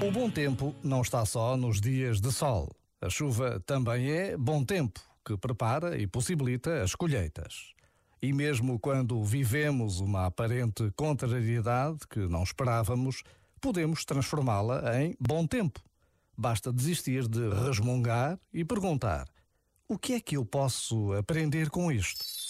O bom tempo não está só nos dias de sol. A chuva também é bom tempo, que prepara e possibilita as colheitas. E mesmo quando vivemos uma aparente contrariedade que não esperávamos, podemos transformá-la em bom tempo. Basta desistir de resmungar e perguntar: o que é que eu posso aprender com isto?